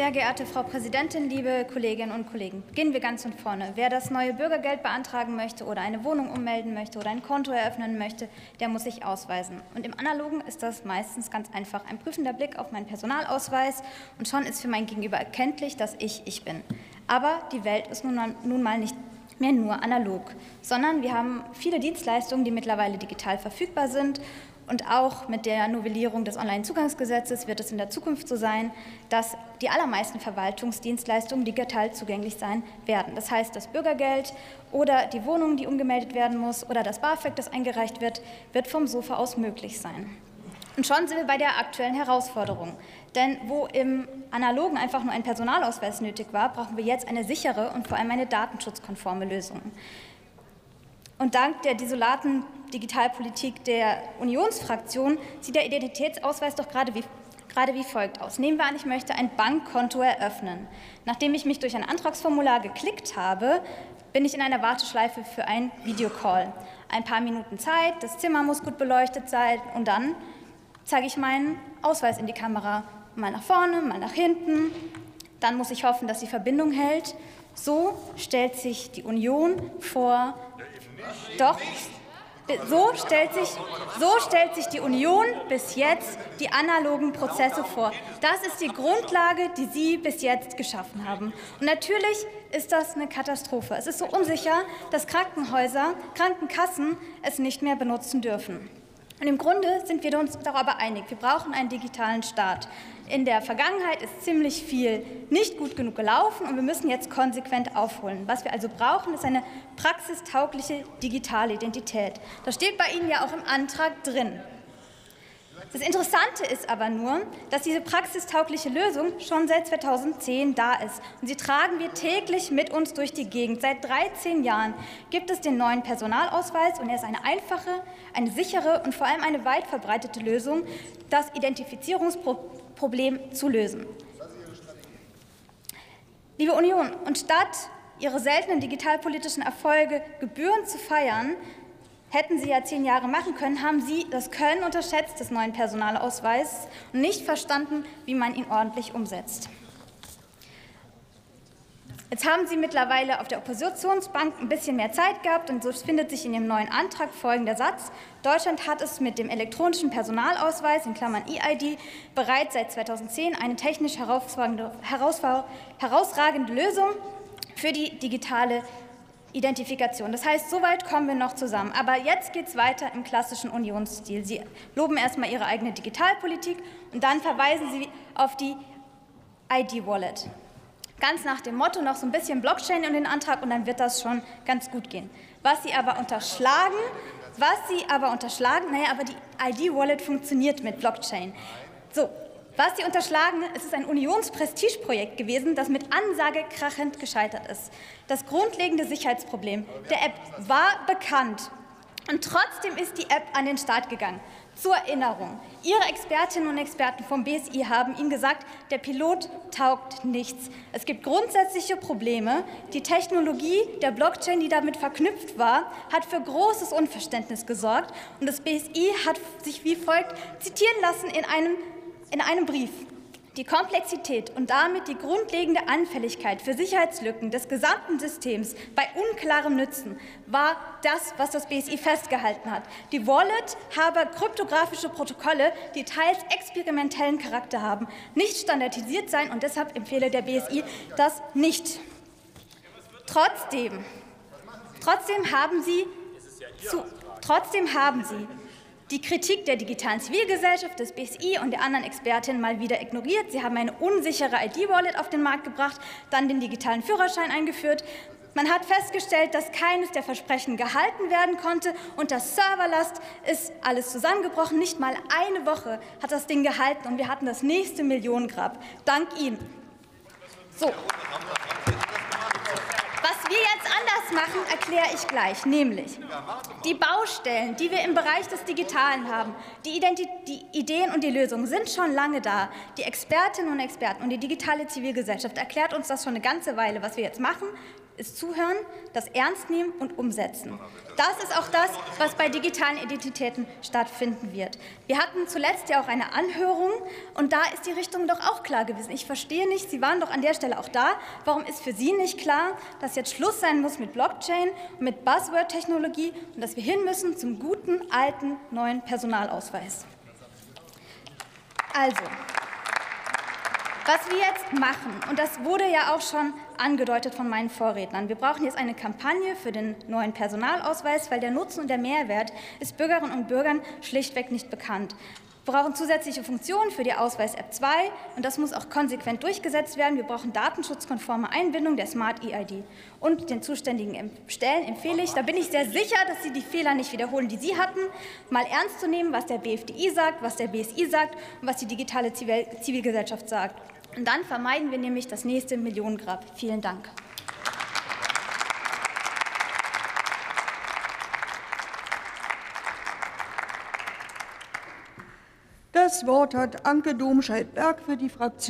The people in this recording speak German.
Sehr geehrte Frau Präsidentin, liebe Kolleginnen und Kollegen, beginnen wir ganz von vorne. Wer das neue Bürgergeld beantragen möchte oder eine Wohnung ummelden möchte oder ein Konto eröffnen möchte, der muss sich ausweisen. Und im Analogen ist das meistens ganz einfach. Ein prüfender Blick auf meinen Personalausweis und schon ist für mein Gegenüber erkenntlich, dass ich ich bin. Aber die Welt ist nun mal, nicht mehr nur analog, sondern wir haben viele Dienstleistungen, die mittlerweile digital verfügbar sind und auch mit der Novellierung des Onlinezugangsgesetzes wird es in der Zukunft so sein, dass die allermeisten Verwaltungsdienstleistungen digital zugänglich sein werden. Das heißt, das Bürgergeld oder die Wohnung, die umgemeldet werden muss, oder das BAföG, das eingereicht wird, wird vom Sofa aus möglich sein. Und schon sind wir bei der aktuellen Herausforderung. Denn wo im Analogen einfach nur ein Personalausweis nötig war, brauchen wir jetzt eine sichere und vor allem eine datenschutzkonforme Lösung. Und dank der desolaten Digitalpolitik der Unionsfraktion sieht der Identitätsausweis doch gerade wie, gerade wie folgt aus. Nehmen wir an, ich möchte ein Bankkonto eröffnen. Nachdem ich mich durch ein Antragsformular geklickt habe, bin ich in einer Warteschleife für einen Videocall. Ein paar Minuten Zeit, das Zimmer muss gut beleuchtet sein und dann zeige ich meinen Ausweis in die Kamera. Mal nach vorne, mal nach hinten. Dann muss ich hoffen, dass die Verbindung hält. So stellt sich die Union vor. Doch, so stellt, sich, so stellt sich die Union bis jetzt die analogen Prozesse vor. Das ist die Grundlage, die Sie bis jetzt geschaffen haben. Und natürlich ist das eine Katastrophe. Es ist so unsicher, dass Krankenhäuser, Krankenkassen es nicht mehr benutzen dürfen. Und im Grunde sind wir uns darüber einig, wir brauchen einen digitalen Staat. In der Vergangenheit ist ziemlich viel nicht gut genug gelaufen und wir müssen jetzt konsequent aufholen. Was wir also brauchen, ist eine praxistaugliche digitale Identität. Das steht bei Ihnen ja auch im Antrag drin. Das Interessante ist aber nur, dass diese praxistaugliche Lösung schon seit 2010 da ist. Und sie tragen wir täglich mit uns durch die Gegend. Seit 13 Jahren gibt es den neuen Personalausweis und er ist eine einfache, eine sichere und vor allem eine weit verbreitete Lösung, das Identifizierungsproblem zu lösen. Liebe Union, und statt ihre seltenen digitalpolitischen Erfolge gebührend zu feiern, hätten Sie ja zehn Jahre machen können, haben Sie das Können unterschätzt des neuen Personalausweises und nicht verstanden, wie man ihn ordentlich umsetzt. Jetzt haben Sie mittlerweile auf der Oppositionsbank ein bisschen mehr Zeit gehabt und so findet sich in Ihrem neuen Antrag folgender Satz. Deutschland hat es mit dem elektronischen Personalausweis in Klammern EID bereits seit 2010 eine technisch herausragende, Lösung für die digitale Identifikation. Das heißt, soweit kommen wir noch zusammen. Aber jetzt geht es weiter im klassischen Unionsstil. Sie loben erstmal Ihre eigene Digitalpolitik und dann verweisen Sie auf die ID-Wallet. Ganz nach dem Motto noch so ein bisschen Blockchain in den Antrag und dann wird das schon ganz gut gehen. Was Sie aber unterschlagen, was Sie aber unterschlagen, naja, aber die ID-Wallet funktioniert mit Blockchain. So, was Sie unterschlagen, es ist ein Unionsprestigeprojekt gewesen, das mit Ansage krachend gescheitert ist. Das grundlegende Sicherheitsproblem der App war bekannt. Und trotzdem ist die App an den Start gegangen. Zur Erinnerung, Ihre Expertinnen und Experten vom BSI haben Ihnen gesagt, der Pilot taugt nichts. Es gibt grundsätzliche Probleme. Die Technologie der Blockchain, die damit verknüpft war, hat für großes Unverständnis gesorgt. Und das BSI hat sich wie folgt zitieren lassen in einem in einem Brief. Die Komplexität und damit die grundlegende Anfälligkeit für Sicherheitslücken des gesamten Systems bei unklarem Nützen war das, was das BSI festgehalten hat. Die Wallet habe kryptografische Protokolle, die teils experimentellen Charakter haben, nicht standardisiert sein und deshalb empfehle der BSI das nicht. Trotzdem, trotzdem haben Sie zu, trotzdem haben Sie die Kritik der digitalen Zivilgesellschaft, des BSI und der anderen Expertinnen mal wieder ignoriert. Sie haben eine unsichere ID-Wallet auf den Markt gebracht, dann den digitalen Führerschein eingeführt. Man hat festgestellt, dass keines der Versprechen gehalten werden konnte. Unter Serverlast ist alles zusammengebrochen. Nicht mal eine Woche hat das Ding gehalten und wir hatten das nächste Millionengrab. Dank Ihnen. So wir jetzt anders machen, erkläre ich gleich. Nämlich die Baustellen, die wir im Bereich des Digitalen haben, die, Ident die Ideen und die Lösungen sind schon lange da. Die Expertinnen und Experten und die digitale Zivilgesellschaft erklärt uns das schon eine ganze Weile. Was wir jetzt machen, ist Zuhören, das Ernst nehmen und umsetzen. Das ist auch das, was bei digitalen Identitäten stattfinden wird. Wir hatten zuletzt ja auch eine Anhörung und da ist die Richtung doch auch klar gewesen. Ich verstehe nicht, Sie waren doch an der Stelle auch da. Warum ist für Sie nicht klar, dass jetzt Schluss sein muss mit Blockchain, mit Buzzword-Technologie und dass wir hin müssen zum guten, alten, neuen Personalausweis? Also, was wir jetzt machen, und das wurde ja auch schon angedeutet von meinen Vorrednern, wir brauchen jetzt eine Kampagne für den neuen Personalausweis, weil der Nutzen und der Mehrwert ist Bürgerinnen und Bürgern schlichtweg nicht bekannt. Wir brauchen zusätzliche Funktionen für die Ausweis-App 2 und das muss auch konsequent durchgesetzt werden. Wir brauchen datenschutzkonforme Einbindung der Smart EID. Und den zuständigen Stellen empfehle ich, da bin ich sehr sicher, dass sie die Fehler nicht wiederholen, die sie hatten, mal ernst zu nehmen, was der BFDI sagt, was der BSI sagt und was die digitale Zivilgesellschaft sagt. Und dann vermeiden wir nämlich das nächste Millionengrab. Vielen Dank. Das Wort hat Anke Domscheit-Berg für die Fraktion